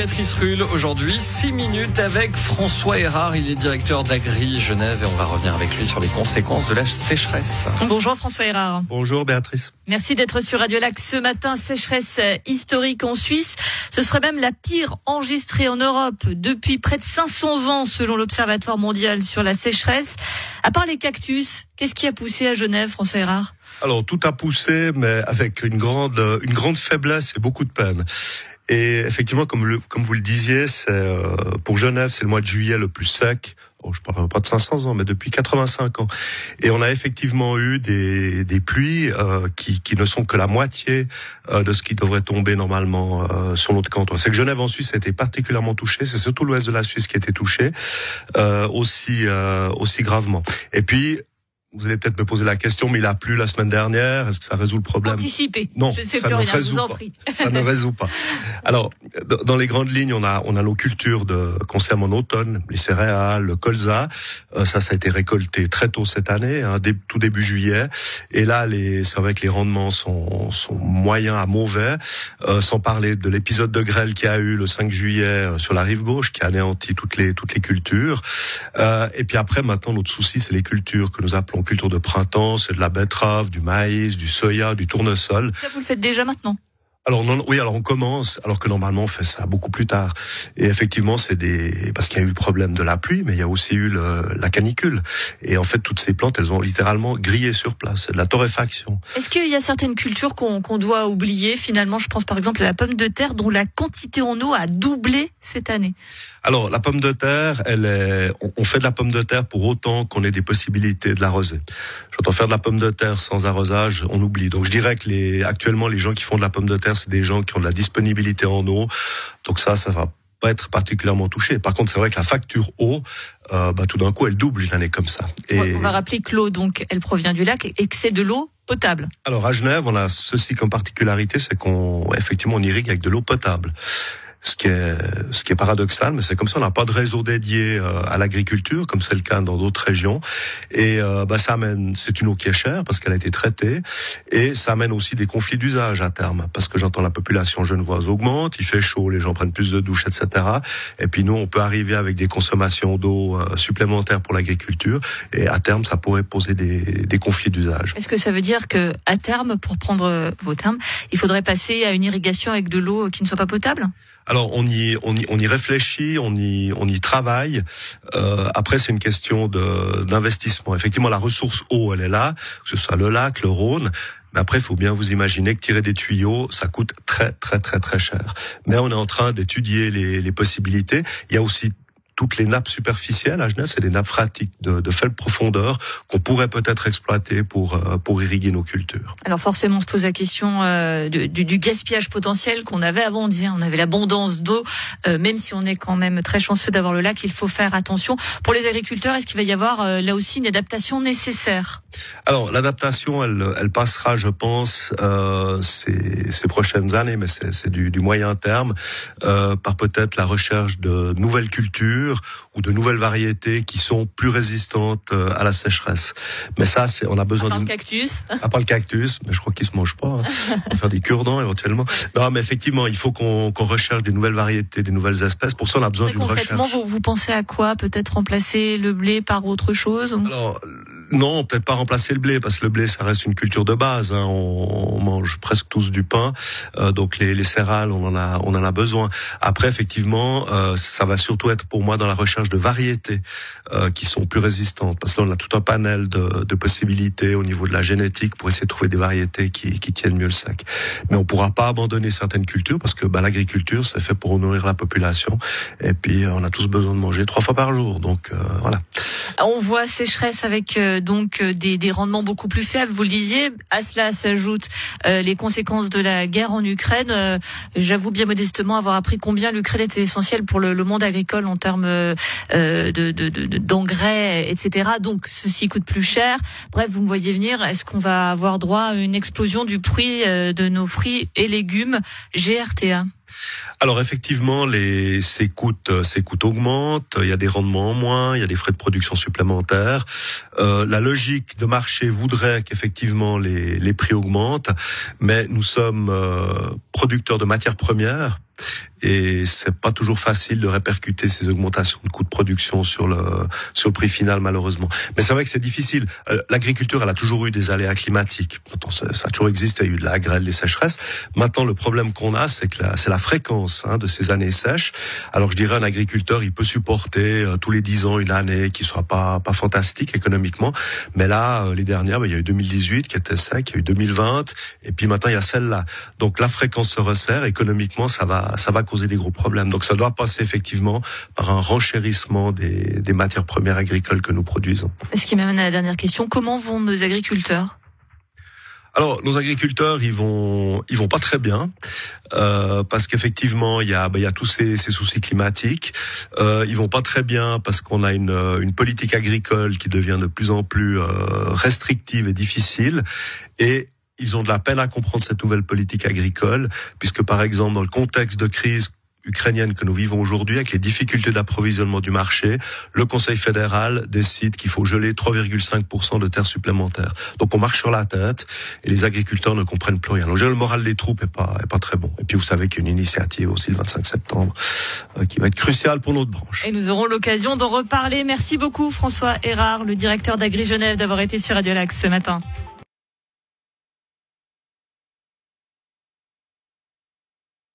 Béatrice Rulle. Aujourd'hui, 6 minutes avec François Erard. Il est directeur d'Agri Genève et on va revenir avec lui sur les conséquences de la sécheresse. Bonjour François Erard. Bonjour Béatrice. Merci d'être sur Radio Lac ce matin. Sécheresse historique en Suisse. Ce serait même la pire enregistrée en Europe depuis près de 500 ans selon l'Observatoire mondial sur la sécheresse. À part les cactus, qu'est-ce qui a poussé à Genève, François Erard Alors tout a poussé, mais avec une grande, une grande faiblesse et beaucoup de peine. Et effectivement, comme, le, comme vous le disiez, euh, pour Genève, c'est le mois de juillet le plus sec. Oh, je parle pas de 500 ans, mais depuis 85 ans. Et on a effectivement eu des, des pluies euh, qui, qui ne sont que la moitié euh, de ce qui devrait tomber normalement euh, sur notre canton. C'est que Genève en Suisse a été particulièrement touchée. C'est surtout l'ouest de la Suisse qui a été touché euh, aussi aussi gravement. Et puis vous allez peut-être me poser la question, mais il a plu la semaine dernière. Est-ce que ça résout le problème Anticipé. Non, je ne sais ça plus ne rien, résout vous en pas. prie. ça ne résout pas. Alors, dans les grandes lignes, on a on a nos cultures de concernant en automne, les céréales, le colza. Euh, ça, ça a été récolté très tôt cette année, hein, dé- tout début juillet. Et là, les c'est vrai que les rendements sont sont moyens à mauvais. Euh, sans parler de l'épisode de grêle qui a eu le 5 juillet euh, sur la rive gauche, qui a anéanti toutes les toutes les cultures. Euh, et puis après, maintenant, notre souci, c'est les cultures que nous appelons cultures de printemps. C'est de la betterave, du maïs, du soya, du tournesol. Ça, vous le faites déjà maintenant? Alors non, oui, alors on commence, alors que normalement on fait ça beaucoup plus tard. Et effectivement, c'est des parce qu'il y a eu le problème de la pluie, mais il y a aussi eu le, la canicule. Et en fait, toutes ces plantes, elles ont littéralement grillé sur place. C'est de la torréfaction. Est-ce qu'il y a certaines cultures qu'on doit oublier finalement? Je pense par exemple à la pomme de terre dont la quantité en eau a doublé cette année. Alors la pomme de terre, elle est, on, on fait de la pomme de terre pour autant qu'on ait des possibilités de l'arroser. J'entends faire de la pomme de terre sans arrosage, on oublie. Donc je dirais que les, actuellement les gens qui font de la pomme de terre, c'est des gens qui ont de la disponibilité en eau. Donc ça, ça va pas être particulièrement touché. Par contre, c'est vrai que la facture eau, euh, bah, tout d'un coup, elle double une année comme ça. On va rappeler que l'eau, donc, elle provient du lac et que c'est de l'eau potable. Alors à Genève, on a ceci comme particularité, c'est qu'on effectivement on irrigue avec de l'eau potable. Ce qui est ce qui est paradoxal, mais c'est comme ça. On n'a pas de réseau dédié euh, à l'agriculture, comme c'est le cas dans d'autres régions. Et euh, bah, ça amène, c'est une eau qui est chère parce qu'elle a été traitée, et ça amène aussi des conflits d'usage à terme, parce que j'entends la population genevoise augmente, il fait chaud, les gens prennent plus de douches, etc. Et puis nous, on peut arriver avec des consommations d'eau euh, supplémentaires pour l'agriculture, et à terme, ça pourrait poser des, des conflits d'usage. Est-ce que ça veut dire que à terme, pour prendre euh, vos termes, il faudrait passer à une irrigation avec de l'eau qui ne soit pas potable? Alors on y, on y, on y réfléchit, on y, on y travaille. Euh, après, c'est une question d'investissement. Effectivement, la ressource eau, elle est là, que ce soit le lac, le Rhône. Mais après, il faut bien vous imaginer que tirer des tuyaux, ça coûte très, très, très, très cher. Mais on est en train d'étudier les, les possibilités. Il y a aussi toutes les nappes superficielles à Genève, c'est des nappes phréatiques de, de faible profondeur qu'on pourrait peut-être exploiter pour euh, pour irriguer nos cultures. Alors forcément, on se pose la question euh, du, du gaspillage potentiel qu'on avait avant. On disait, on avait l'abondance d'eau, euh, même si on est quand même très chanceux d'avoir le lac, il faut faire attention. Pour les agriculteurs, est-ce qu'il va y avoir euh, là aussi une adaptation nécessaire? Alors l'adaptation, elle, elle passera, je pense, ces, ces prochaines années, mais c'est du, du moyen terme, par peut-être la recherche de nouvelles cultures ou de nouvelles variétés qui sont plus résistantes euh, à la sécheresse. Mais ça, c'est on a besoin Par le d'une cactus à part le cactus, mais je crois qu'il se mange pas. hein. On va faire des cure-dents éventuellement. Non, mais effectivement, il faut qu'on qu'on recherche des nouvelles variétés, des nouvelles espèces. Pour ça, on a besoin d'une concrètement, recherche. vous, vous pensez à quoi? Peut-être remplacer le blé par autre chose? Alors non, peut-être pas remplacer le blé parce que le blé ça reste une culture de base. hein. On, on mange presque tous du pain, euh, donc les, les céréales on en a on en a besoin. Après effectivement, euh, ça va surtout être pour moi dans la recherche de variétés euh, qui sont plus résistantes parce que là on a tout un panel de, de possibilités au niveau de la génétique pour essayer de trouver des variétés qui, qui tiennent mieux le sec. Mais on pourra pas abandonner certaines cultures parce que bah, l'agriculture c'est fait pour nourrir la population et puis euh, on a tous besoin de manger trois fois par jour. Donc euh, voilà. On voit sécheresse avec euh, donc euh, des, des rendements beaucoup plus faibles. Vous le disiez. À cela s'ajoutent euh, les conséquences de la guerre en Ukraine. Euh, J'avoue bien modestement avoir appris combien l'Ukraine était essentielle pour le, monde agricole en termes euh, de de- de- de- d'engrais, etc. Donc ceci coûte plus cher. Bref, vous me voyez venir. Est-ce qu'on va avoir droit à une explosion du prix de nos fruits et légumes? GRTA Alors effectivement, les, ces coûts, euh, ces coûts augmentent. Il y a des rendements en moins, il y a des frais de production supplémentaires. Euh, la logique de marché voudrait qu'effectivement les, les prix augmentent, mais nous sommes euh, producteurs de matières premières et c'est pas toujours facile de répercuter ces augmentations de coûts de production sur le sur le prix final malheureusement. Mais c'est vrai que c'est difficile. Euh, l'agriculture, elle a toujours eu des aléas climatiques. ça, a toujours existé, il y a eu de la grêle, des sécheresses. Maintenant, le problème qu'on a, c'est que c'est la fréquence hein, de ces années sèches. Alors je dirais un agriculteur, il peut supporter euh, tous les 10 ans une année qui sera pas pas fantastique économiquement, mais là euh, les dernières, ben, il y a eu 2018 qui était sec, il y a eu 2020 et puis maintenant il y a celle-là. Donc la fréquence se resserre économiquement, ça va ça va des gros problèmes. Donc ça doit passer effectivement par un renchérissement des, des matières premières agricoles que nous produisons. Ce qui m'amène à la dernière question, comment vont nos agriculteurs? Alors nos agriculteurs, ils vont, ils vont pas très bien euh, parce qu'effectivement, il y a, bah, il y a tous ces, ces soucis climatiques. Euh, ils vont pas très bien parce qu'on a une, une politique agricole qui devient de plus en plus euh, restrictive et difficile. Et ils ont de la peine à comprendre cette nouvelle politique agricole, puisque par exemple dans le contexte de crise ukrainienne que nous vivons aujourd'hui, avec les difficultés d'approvisionnement du marché, le Conseil fédéral décide qu'il faut geler 3,5% de terres supplémentaires. Donc on marche sur la tête et les agriculteurs ne comprennent plus rien. Le moral des troupes est pas est pas très bon. Et puis vous savez qu'il y a une initiative aussi le 25 septembre euh, qui va être cruciale pour notre branche. Et nous aurons l'occasion d'en reparler. Merci beaucoup François Erard, le directeur d'Agri Genève, d'avoir été sur Radio Lac ce matin.